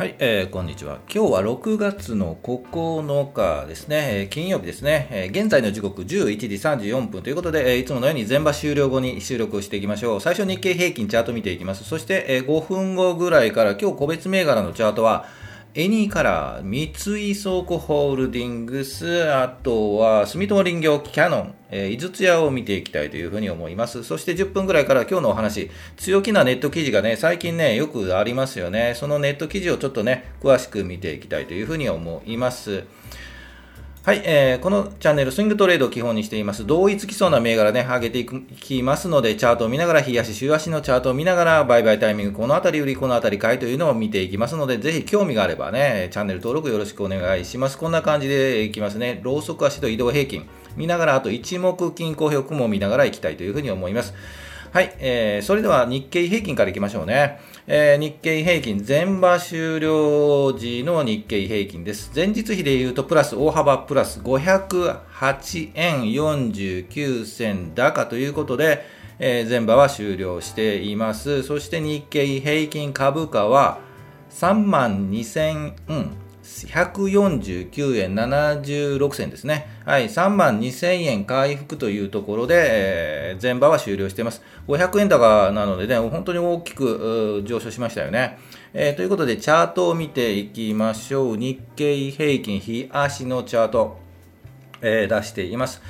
はい、えー、こんにちは。今日は6月の9日ですね、えー、金曜日ですね、えー、現在の時刻11時34分ということで、えー、いつものように全場終了後に収録をしていきましょう。最初日経平均チャート見ていきます。そして、え、5分後ぐらいから今日個別銘柄のチャートは、エニーカラー、三井倉庫ホールディングス、あとは住友林業キャノン、えー、井筒屋を見ていきたいというふうに思います。そして10分ぐらいから今日のお話、強気なネット記事がね、最近ね、よくありますよね。そのネット記事をちょっとね、詳しく見ていきたいというふうに思います。はい、えー、このチャンネル、スイングトレードを基本にしています。同一基礎な銘柄ね、上げていきますので、チャートを見ながら、日足、週足のチャートを見ながら、売買タイミング、このあたり売り、このあたり買いというのを見ていきますので、ぜひ興味があればね、チャンネル登録よろしくお願いします。こんな感じでいきますね。ローソク足と移動平均、見ながら、あと一目均衡表も見ながらいきたいというふうに思います。はい、えー、それでは日経平均からいきましょうね。えー、日経平均、前場終了時の日経平均です。前日比で言うと、プラス、大幅プラス508円49銭高ということで、えー、前場は終了しています。そして日経平均株価は3万2000、うん149円76銭ですね。はい、3万2000円回復というところで、えー、前場は終了しています。500円高なのでね、本当に大きく上昇しましたよね。えー、ということで、チャートを見ていきましょう。日経平均日足のチャート、えー、出しています。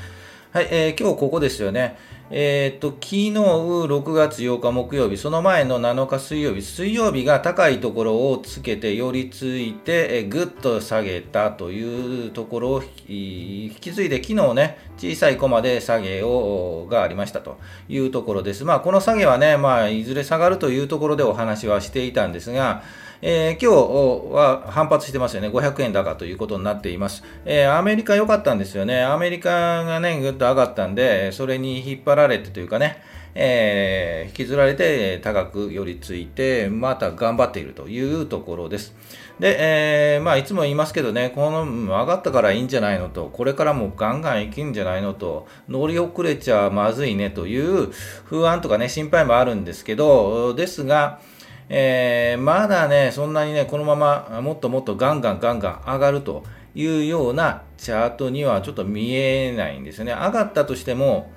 はい、えー、今日ここですよね。えっ、と、昨日6月8日木曜日、その前の7日水曜日、水曜日が高いところをつけて寄りついて、えぐっと下げたというところを引き継いで、昨日ね、小さいコマで下げをがありましたというところです。まあ、この下げはね、まあ、いずれ下がるというところでお話はしていたんですが、えー、今日は反発してますよね。500円高ということになっています。えー、アメリカ良かったんですよね。アメリカがね、ぐっと上がったんで、それに引っ張られてというかね、えー、引きずられて高く寄りついて、また頑張っているというところです。で、えー、まあ、いつも言いますけどね、この上がったからいいんじゃないのと、これからもガンガンいけんじゃないのと、乗り遅れちゃまずいねという不安とかね、心配もあるんですけど、ですが、えー、まだね、そんなにね、このままもっともっとガンガンガンガン上がるというようなチャートにはちょっと見えないんですよね。上がったとしても、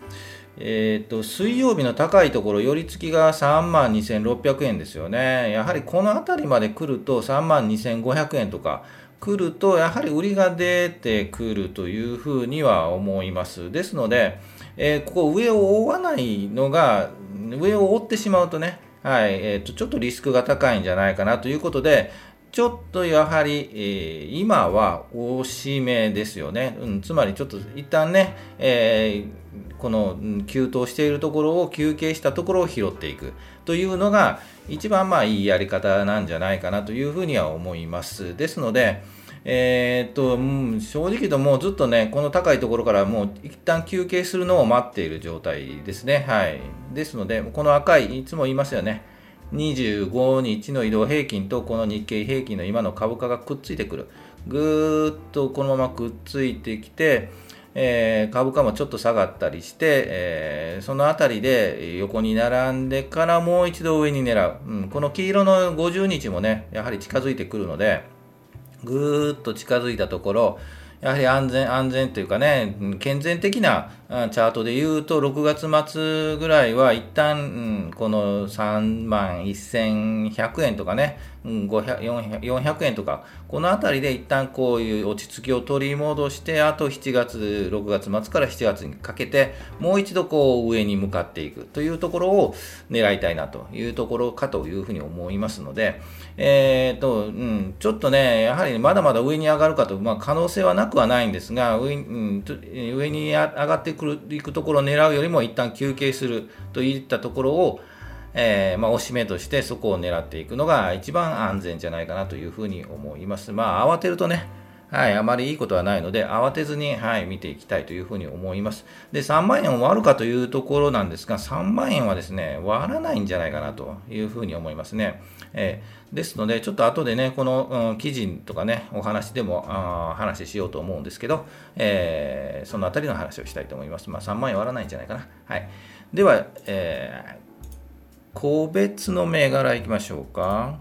えーと、水曜日の高いところ、寄り付きが3万2600円ですよね。やはりこの辺りまで来ると3万2500円とか来ると、やはり売りが出てくるというふうには思います。ですので、えー、ここ上を覆わないのが、上を覆ってしまうとね、はい、えーと、ちょっとリスクが高いんじゃないかなということで、ちょっとやはり、えー、今は大しめですよね。うん、つまりちょっと一旦ね、えー、この急騰しているところを休憩したところを拾っていくというのが一番まあいいやり方なんじゃないかなというふうには思います。ですので、えー、っと、うん、正直ともうずっとね、この高いところからもう一旦休憩するのを待っている状態ですね。はい。ですので、この赤い、いつも言いますよね。25日の移動平均とこの日経平均の今の株価がくっついてくる。ぐーっとこのままくっついてきて、えー、株価もちょっと下がったりして、えー、そのあたりで横に並んでからもう一度上に狙う、うん、この黄色の50日もね、やはり近づいてくるので、ぐーっと近づいたところ、やはり安全、安全というかね、健全的なチャートで言うと、6月末ぐらいは一旦、この3万1100円とかね、500 400円とか、このあたりで一旦こういう落ち着きを取り戻して、あと7月、6月末から7月にかけて、もう一度こう上に向かっていく。というところを狙いたいなというところかというふうに思いますので、えーとうん、ちょっとね、やはりまだまだ上に上がるかと、まあ、可能性はなくはないんですが、上,、うん、上に上がってくるいくところを狙うよりも一旦休憩するといったところを、えー、まあ、押し目としてそこを狙っていくのが一番安全じゃないかなというふうに思います。まあ、慌てるとね、はい、あまりいいことはないので、慌てずに、はい、見ていきたいというふうに思います。で、3万円を割るかというところなんですが、3万円はですね、割らないんじゃないかなというふうに思いますね。えー、ですので、ちょっと後でね、この、うん、記事とかね、お話でもあ話しようと思うんですけど、えー、そのあたりの話をしたいと思います。まあ、3万円割らないんじゃないかな。はい。では、えー、個別の銘柄いきましょうか。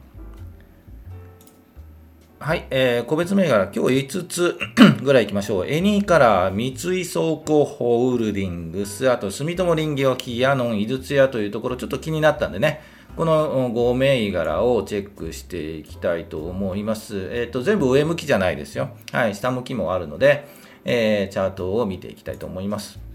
はい、えー、個別銘柄、今日5つ ぐらい行きましょう。エニーカラー、三井倉庫ホールディングス、あと住友林業、キヤノン、井筒屋というところ、ちょっと気になったんでね、この5銘柄をチェックしていきたいと思います。えっ、ー、と、全部上向きじゃないですよ。はい、下向きもあるので、えー、チャートを見ていきたいと思います。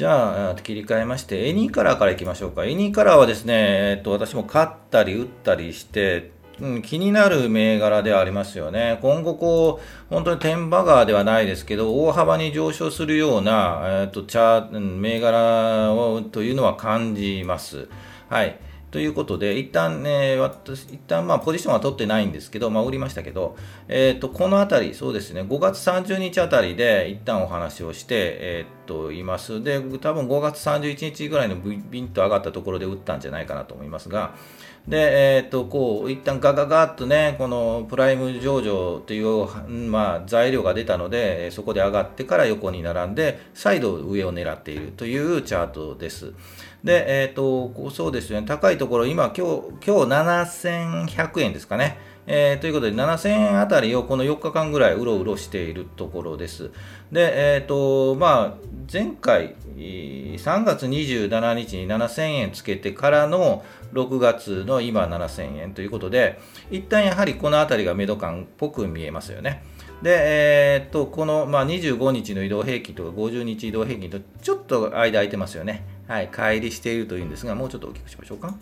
じゃあ、切り替えまして、エニーカラーからいきましょうか。エニーカラーはですね、えっ、と、私も買ったり売ったりして、うん、気になる銘柄ではありますよね。今後こう、本当に天馬川ではないですけど、大幅に上昇するような、えーと、チャ銘柄をというのは感じます。はい。ということで、一旦ね、私、一旦まあポジションは取ってないんですけど、まあ売りましたけど、えっ、ー、と、このあたり、そうですね、5月30日あたりで一旦お話をして、えっ、ー、と、います。で、多分5月31日ぐらいのビンと上がったところで売ったんじゃないかなと思いますが、で、えっ、と、こう、一旦ガガガッとね、このプライム上場という、まあ、材料が出たので、そこで上がってから横に並んで、再度上を狙っているというチャートです。で、えっ、と、そうですよね、高いところ、今、今日、今日7100円ですかね。えー、ということで、7000円あたりをこの4日間ぐらいうろうろしているところです。で、えっ、ー、と、まあ、前回、3月27日に7000円つけてからの6月の今7000円ということで、一旦やはりこのあたりがメド感っぽく見えますよね。で、えー、っと、この、まあ、25日の移動平均とか50日移動平均とちょっと間空いてますよね。はい、乖離しているというんですが、もうちょっと大きくしましょうか。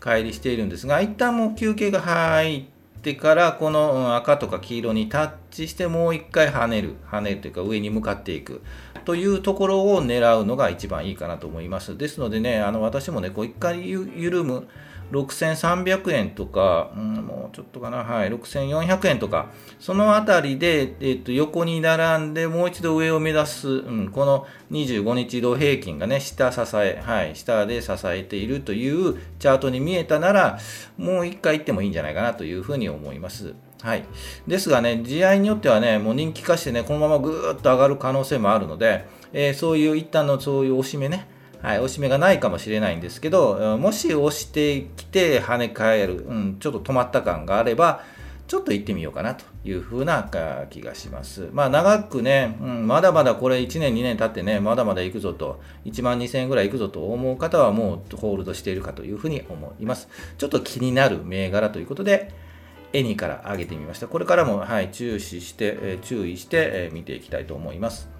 乖離しているんですが、一旦もう休憩が入ってから、この赤とか黄色にタッチして、もう一回跳ねる、跳ねるというか上に向かっていくというところを狙うのが一番いいかなと思います。ですのでね、あの私もね、こう一回緩む、6300円とか、うん、もうちょっとかな、はい、6400円とか、そのあたりで、えっと、横に並んで、もう一度上を目指す、うん、この25日移動平均がね、下支え、はい、下で支えているというチャートに見えたなら、もう一回行ってもいいんじゃないかなというふうに思います。はい。ですがね、試合によってはね、もう人気化してね、このままぐーっと上がる可能性もあるので、えー、そういう一旦のそういう押し目ね、はい、押し目がないかもしれないんですけど、もし押してきて跳ね返る、うん、ちょっと止まった感があれば、ちょっと行ってみようかなというふうな気がします。まあ長くね、うん、まだまだこれ1年2年経ってね、まだまだ行くぞと、1万2000円ぐらい行くぞと思う方はもうホールドしているかというふうに思います。ちょっと気になる銘柄ということで、エニから上げてみました。これからも、はい、注視して、え注意して、え見ていきたいと思います。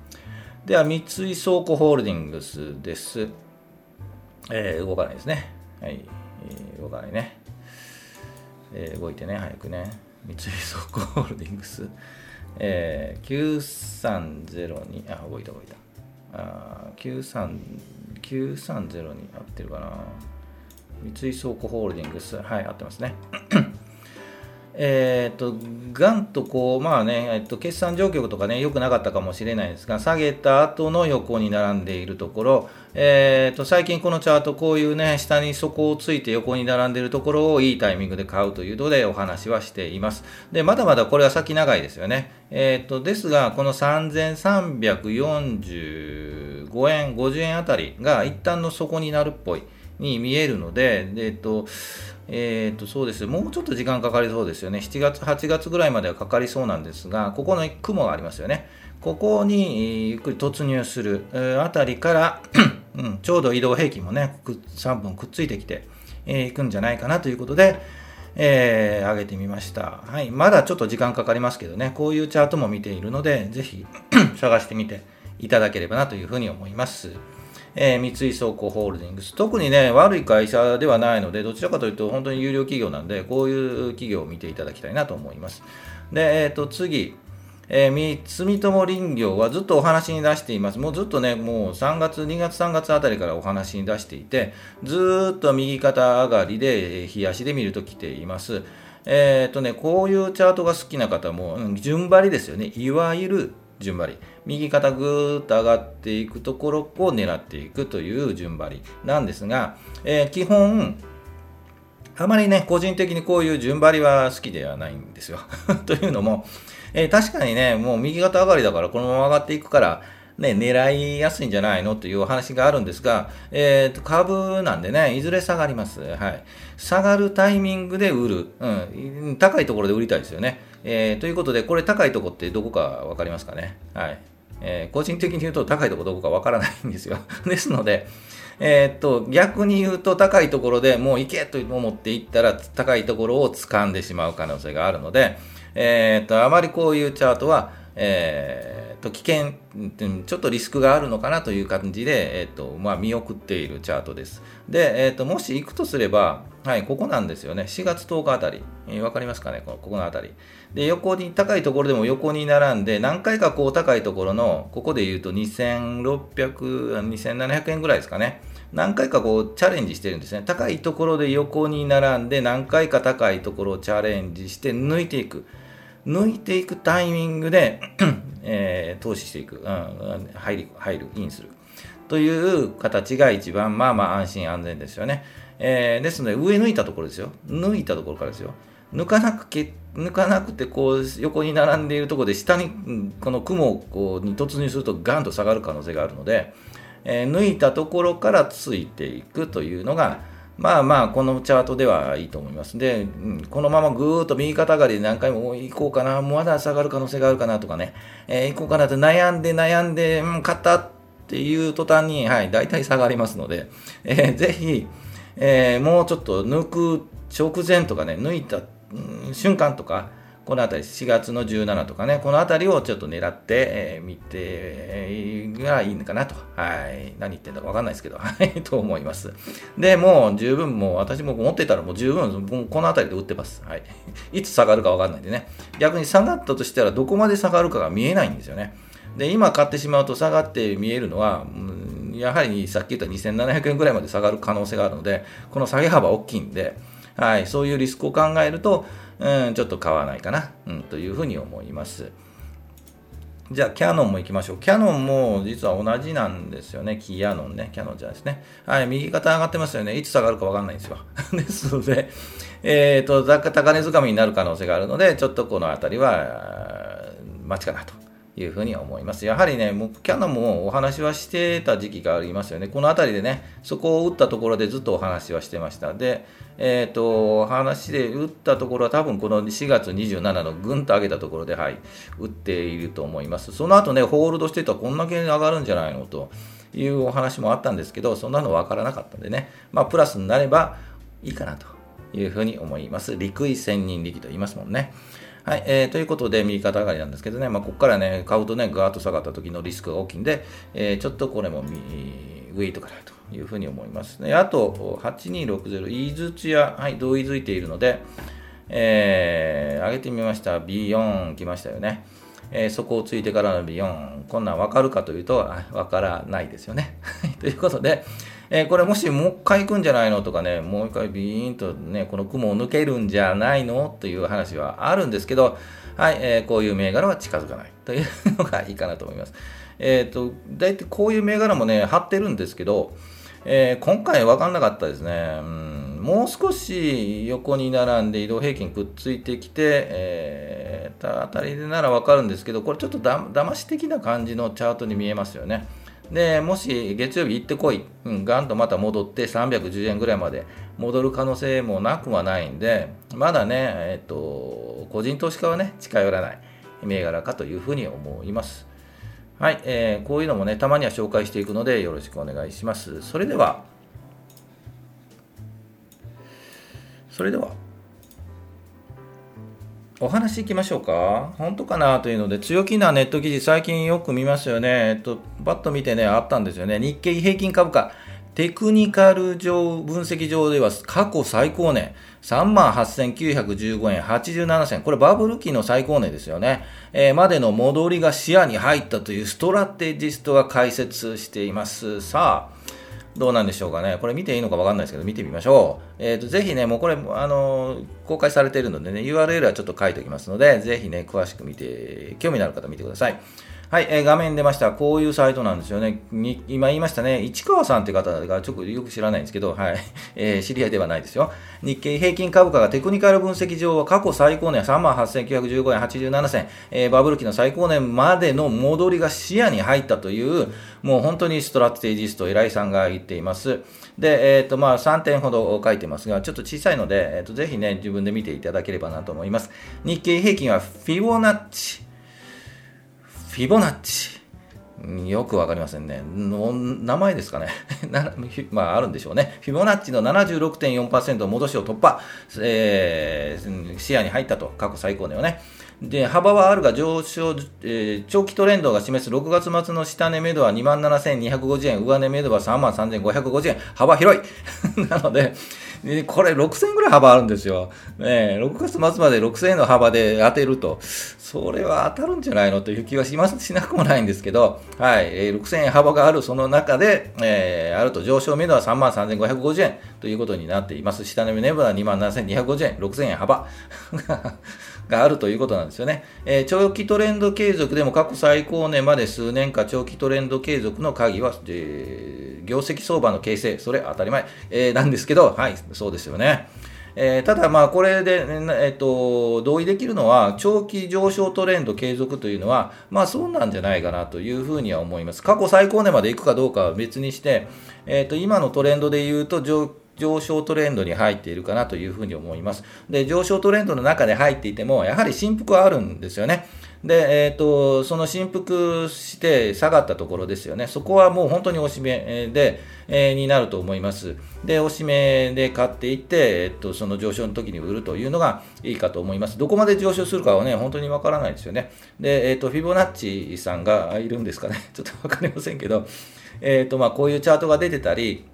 では、三井倉庫ホールディングスです。えー、動かないですね。はい、えー、動かないね。えー、動いてね、早くね。三井倉庫ホールディングス。えー、9302、あ、動いた動いた。あ93 930に合ってるかな。三井倉庫ホールディングス。はい、合ってますね。えっ、と、ガンとこう、まあね、えっと、決算状況とかね、良くなかったかもしれないですが、下げた後の横に並んでいるところ、えっ、と、最近このチャート、こういうね、下に底をついて横に並んでいるところをいいタイミングで買うというのでお話はしています。で、まだまだこれは先長いですよね。えっ、と、ですが、この3345円、50円あたりが一旦の底になるっぽい。に見えるので、えっと、えー、とそうです。もうちょっと時間かかりそうですよね、7月、8月ぐらいまではかかりそうなんですが、ここの雲がありますよね、ここにゆっくり突入するあたりから うん、ちょうど移動平均もね、3本くっついてきてい、えー、くんじゃないかなということで、えー、上げてみました、はい。まだちょっと時間かかりますけどね、こういうチャートも見ているので、ぜひ 探してみていただければなというふうに思います。えー、三井倉庫ホールディングス。特にね、悪い会社ではないので、どちらかというと本当に有料企業なんで、こういう企業を見ていただきたいなと思います。で、えっ、ー、と、次。えー、住友林業はずっとお話に出しています。もうずっとね、もう3月、2月、3月あたりからお話に出していて、ずっと右肩上がりで、冷やしで見ると来ています。えっ、ー、とね、こういうチャートが好きな方も、うん、順張りですよね。いわゆる順張り。右肩ぐーっと上がっていくところを狙っていくという順張りなんですが、えー、基本、あまりね、個人的にこういう順張りは好きではないんですよ。というのも、えー、確かにね、もう右肩上がりだからこのまま上がっていくから、ね、狙いやすいんじゃないのというお話があるんですが、えー、と株なんでね、いずれ下がります。はい。下がるタイミングで売る。うん。高いところで売りたいですよね。えー、ということで、これ高いところってどこか分かりますかね？はい。えー、個人的に言うと高いとこどこかわからないんですよ。ですので、えー、っと、逆に言うと高いところでもう行けと思って行ったら高いところを掴んでしまう可能性があるので、えー、っと、あまりこういうチャートは、えー、と危険、ちょっとリスクがあるのかなという感じで、えーとまあ、見送っているチャートです。で、えーと、もし行くとすれば、はい、ここなんですよね。4月10日あたり。えー、わかりますかね？このここのあたり。で、横に、高いところでも横に並んで、何回かこう高いところの、ここで言うと2600、2700円ぐらいですかね。何回かこうチャレンジしてるんですね。高いところで横に並んで、何回か高いところをチャレンジして抜いていく。抜いていくタイミングで えー、投資していく、うん、入り入る、インするという形が一番まあまあ安心安全ですよね。えー、ですので、上抜いたところですよ。抜いたところからですよ。抜かなくけ抜かなくてこう横に並んでいるところで下にこの雲をこうに突入するとガンと下がる可能性があるので、えー、抜いたところからついていくというのが、まあまあ、このチャートではいいと思います。で、うん、このままぐーっと右肩上がりで何回も行こうかな、まだ下がる可能性があるかなとかね、えー、行こうかなって悩んで悩んで、うん、買ったっていう途端に、はい、大体下がりますので、えー、ぜひ、えー、もうちょっと抜く直前とかね、抜いた、うん、瞬間とか、この辺り、4月の17とかね、この辺りをちょっと狙って、えー、見て、え、がいいのかなと。はい。何言ってんだかわかんないですけど、はい、と思います。で、もう十分、もう私も持ってたらもう十分、この辺りで売ってます。はい。いつ下がるかわかんないんでね。逆に下がったとしたらどこまで下がるかが見えないんですよね。で、今買ってしまうと下がって見えるのは、やはりさっき言った2700円ぐらいまで下がる可能性があるので、この下げ幅大きいんで、はい、そういうリスクを考えると、うん、ちょっと買わないかな、うん、というふうに思います。じゃあ、キャノンも行きましょう。キャノンも実は同じなんですよね。キヤノンね。キャノンじゃないですね。はい、右肩上がってますよね。いつ下がるかわかんないんですよ。ですので、えっ、ー、と、高値掴みになる可能性があるので、ちょっとこの辺りは、待ちかなというふうに思います。やはりね、もうキャノンもお話はしてた時期がありますよね。この辺りでね、そこを打ったところでずっとお話はしてました。で、えっ、ー、と、話で打ったところは多分この4月27のぐんと上げたところで、はい、打っていると思います。その後ね、ホールドしてたらこんだけ上がるんじゃないの？というお話もあったんですけど、そんなの分からなかったんでね、まあ、プラスになればいいかなというふうに思います。陸位千人力と言いますもんね。はい、えー、ということで、右肩上がりなんですけどね、まあ、ここからね、買うとね、ガーッと下がった時のリスクが大きいんで、えー、ちょっとこれもウェイトかなというふうに思いますね。あと、8260、イーズチア、はい、同意づいているので、えー、上げてみました。B4 来ましたよね。えー、そこをついてからの B4、こんなん分かるかというと、分からないですよね。ということで、えー、これもしもう一回行くんじゃないのとかね、もう一回ビーンとね、この雲を抜けるんじゃないのという話はあるんですけど、はい、えー、こういう銘柄は近づかないというのがいいかなと思います。えっ、ー、と、大体こういう銘柄もね、貼ってるんですけど、えー、今回分かんなかったですね。うん、もう少し横に並んで移動平均くっついてきて、えー、たあたりでなら分かるんですけど、これちょっとだ騙し的な感じのチャートに見えますよね。でもし月曜日行ってこい、うん、ガンとまた戻って310円ぐらいまで戻る可能性もなくはないんで、まだね、えっと、個人投資家はね、近寄らない銘柄かというふうに思います。はい、えー、こういうのもね、たまには紹介していくので、よろしくお願いします。それでは、それでは、お話いきましょうか。本当かなというので、強気なネット記事、最近よく見ますよね。えっと、バッと見てね、あったんですよね。日経平均株価、テクニカル上、分析上では過去最高値、38,915円87銭。これバブル期の最高値ですよね。えー、までの戻りが視野に入ったというストラテジストが解説しています。さあ、どうなんでしょうかね。これ見ていいのか分かんないですけど、見てみましょう。えっ、ー、と、ぜひね、もうこれ、あの公開されているのでね、URL はちょっと書いておきますので、ぜひね、詳しく見て、興味のある方見てください。はい、えー、画面出ました。こういうサイトなんですよね。に今言いましたね。市川さんって方がちょっとよく知らないんですけど、はい、えー、知り合いではないですよ。日経平均株価がテクニカル分析上は過去最高値3万8915円87銭、えー、バブル期の最高値までの戻りが視野に入ったという、もう本当にストラテジスト、偉いさんが言っています。で、えっ、ー、と、まあ、3点ほど書いてますが、ちょっと小さいので、えっ、ー、と、ぜひね、自分で見ていただければなと思います。日経平均はフィボナッチ、フィボナッチ。よくわかりませんね。名前ですかね。まあ、あるんでしょうね。フィボナッチの76.4%戻しを突破、えー、視野に入ったと、過去最高値をね。で、幅はあるが上昇、えー、長期トレンドが示す6月末の下値目処は27,250円、上値目処は33,550円、幅広い なので、これ6000円ぐらい幅あるんですよ。ね、6月末まで6000円の幅で当てると、それは当たるんじゃないのという気はしますしなくもないんですけど、はい、6000円幅があるその中で、えー、あると上昇目処は3万3550円ということになっています。下値目処は2万7250円、6000円幅。があるということなんですよね。えー、長期トレンド継続でも過去最高値まで数年か長期トレンド継続の鍵は、えー、業績相場の形成、それ当たり前、えー、なんですけど、はい、そうですよね。えー、ただ、まあ、これで、えーと、同意できるのは、長期上昇トレンド継続というのは、まあ、そうなんじゃないかなというふうには思います。過去最高値まで行くかどうかは別にして、えーと、今のトレンドで言うと、上昇トレンドに入っているかなというふうに思います。で、上昇トレンドの中で入っていても、やはり振幅はあるんですよね。で、えっ、ー、と、その振幅して下がったところですよね。そこはもう本当におしめで、えー、になると思います。で、おしめで買っていって、えっ、ー、と、その上昇の時に売るというのがいいかと思います。どこまで上昇するかはね、本当にわからないですよね。で、えっ、と、フィボナッチさんがいるんですかね。ちょっとわかりませんけど、えっ、と、まあ、こういうチャートが出てたり、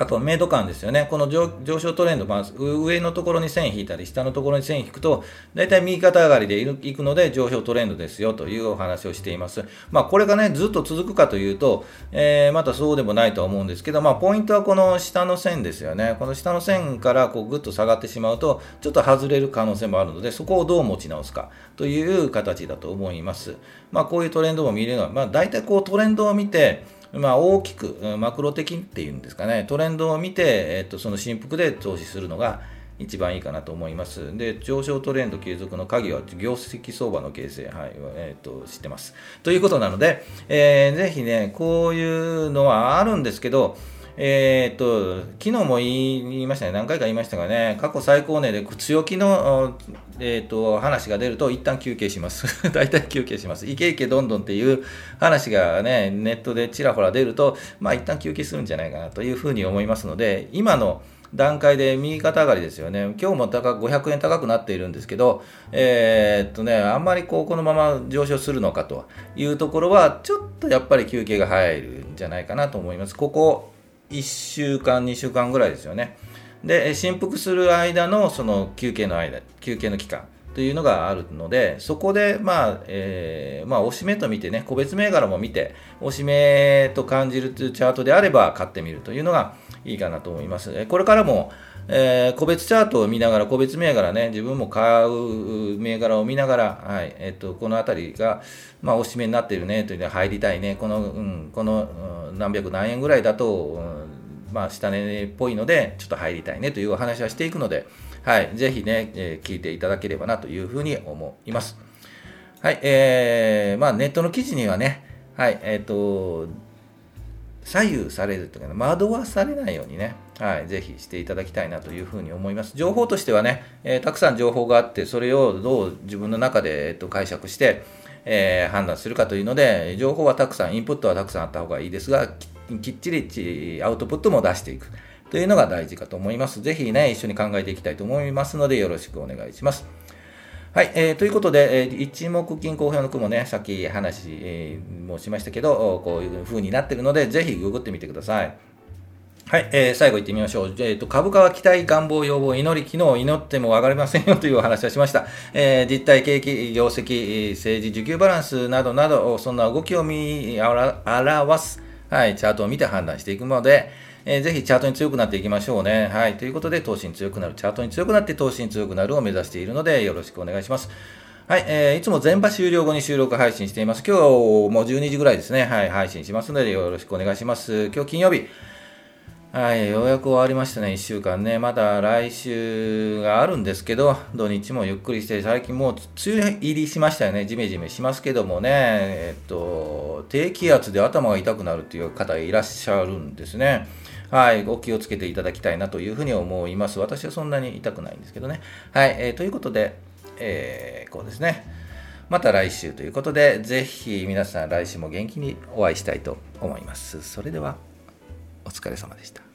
あと、メイド感ですよね。この上昇トレンド、まあ、上のところに線引いたり、下のところに線引くと、大体右肩上がりでいくので、上昇トレンドですよというお話をしています。まあ、これがね、ずっと続くかというと、えー、またそうでもないとは思うんですけど、まあ、ポイントはこの下の線ですよね。この下の線からこうぐっと下がってしまうと、ちょっと外れる可能性もあるので、そこをどう持ち直すかという形だと思います。まあ、こういうトレンドも見れるのは、まあ、大体こうトレンドを見て、まあ、大きく、マクロ的っていうんですかね、トレンドを見て、えっと、その振幅で投資するのが一番いいかなと思います。で、上昇トレンド継続の鍵は業績相場の形成、はい、えっ、と、知ってます。ということなので、えー、ぜひね、こういうのはあるんですけど、えー、っと、昨日も言いましたね、何回か言いましたがね、過去最高値で強気の、えー、っと話が出ると、一旦休憩します。大体休憩します。いけいけどんどんっていう話がね、ネットでちらほら出ると、まあ一旦休憩するんじゃないかなというふうに思いますので、今の段階で右肩上がりですよね。今日も高500円高くなっているんですけど、えー、っとね、あんまりこうこのまま上昇するのかというところは、ちょっとやっぱり休憩が入るんじゃないかなと思います。ここ1週間、2週間ぐらいですよね。で、振幅する間のその休憩の間、休憩の期間というのがあるので、そこで、まあ、えー、まあ、おしめと見てね、個別銘柄も見て、おしめと感じるというチャートであれば買ってみるというのがいいかなと思います。これからも、えー、個別チャートを見ながら、個別銘柄ね、自分も買う銘柄を見ながら、はい、えっ、と、このあたりが、まあ、おしめになっているね、というのは入りたいね、この、うん、この、うん、何百何円ぐらいだと、うんまあ、下値っぽいので、ちょっと入りたいねというお話はしていくので、はい、ぜひね、えー、聞いていただければなというふうに思います。はい、えー、まあ、ネットの記事にはね、はい、えっ、ー、と、左右されるというか、惑わされないようにね、はい、ぜひしていただきたいなというふうに思います。情報としてはね、えー、たくさん情報があって、それをどう自分の中で、えー、と解釈して、えー、判断するかというので、情報はたくさん、インプットはたくさんあった方がいいですが、きっちりアウトプットも出していくというのが大事かと思います。ぜひね、一緒に考えていきたいと思いますので、よろしくお願いします。はい、えー、ということで、えー、一目金公表の句もね、さっき話、えー、もしましたけど、こういう風になってるので、ぜひググってみてください。はい、えー、最後行ってみましょう。えーと、株価は期待、願望、要望、祈り、昨日祈っても上がりませんよというお話をしました。えー、実体、景気、業績、政治、需給バランスなどなど、そんな動きを見表す、はい、チャートを見て判断していくので、えー、ぜひチャートに強くなっていきましょうね。はい。ということで、投資に強くなる、チャートに強くなって投資に強くなるを目指しているので、よろしくお願いします。はい、えー、いつも全場終了後に収録配信しています。今日もう12時ぐらいですね、はい、配信しますのでよろしくお願いします。今日金曜日、はい、ようやく終わりましたね、1週間ね。まだ来週があるんですけど、土日もゆっくりして、最近もう梅雨入りしましたよね。ジメジメしますけどもね、えっと、低気圧で頭が痛くなるという方いらっしゃるんですね。はい、お気をつけていただきたいなというふうに思います。私はそんなに痛くないんですけどね。はい、えー、ということで、えー、こうですね。また来週ということで、ぜひ皆さん来週も元気にお会いしたいと思います。それでは。お疲れ様でした。